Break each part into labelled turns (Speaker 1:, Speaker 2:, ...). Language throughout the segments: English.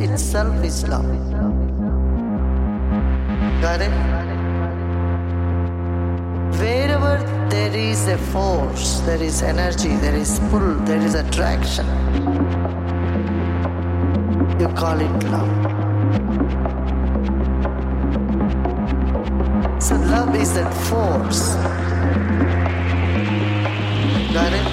Speaker 1: itself is love. Got it? Wherever there is a force, there is energy, there is pull, there is attraction, you call it love. So love is that force. Got it?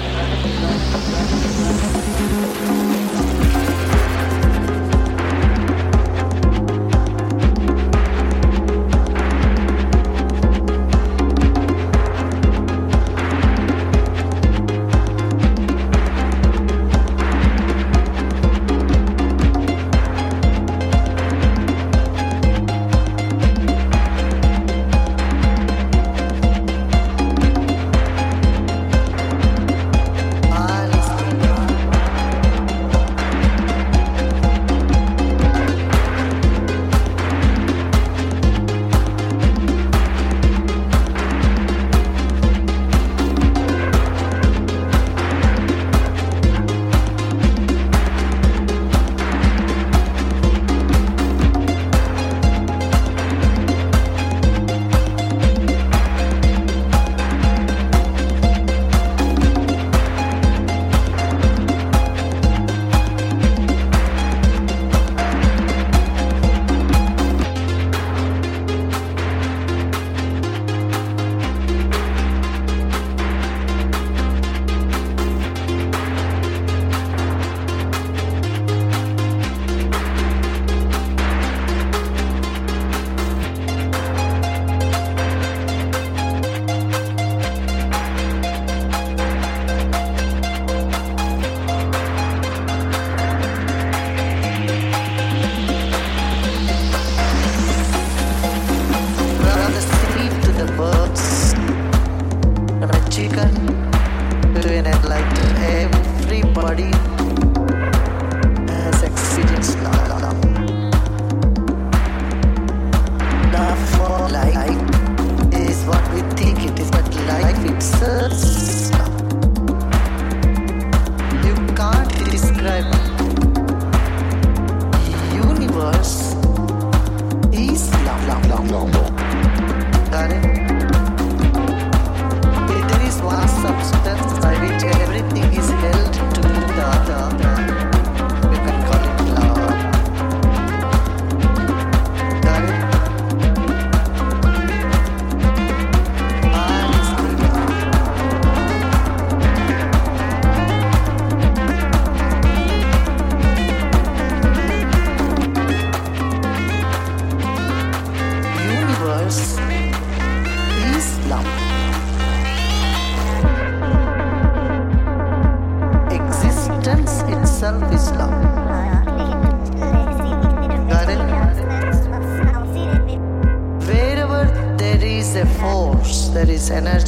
Speaker 2: Energy,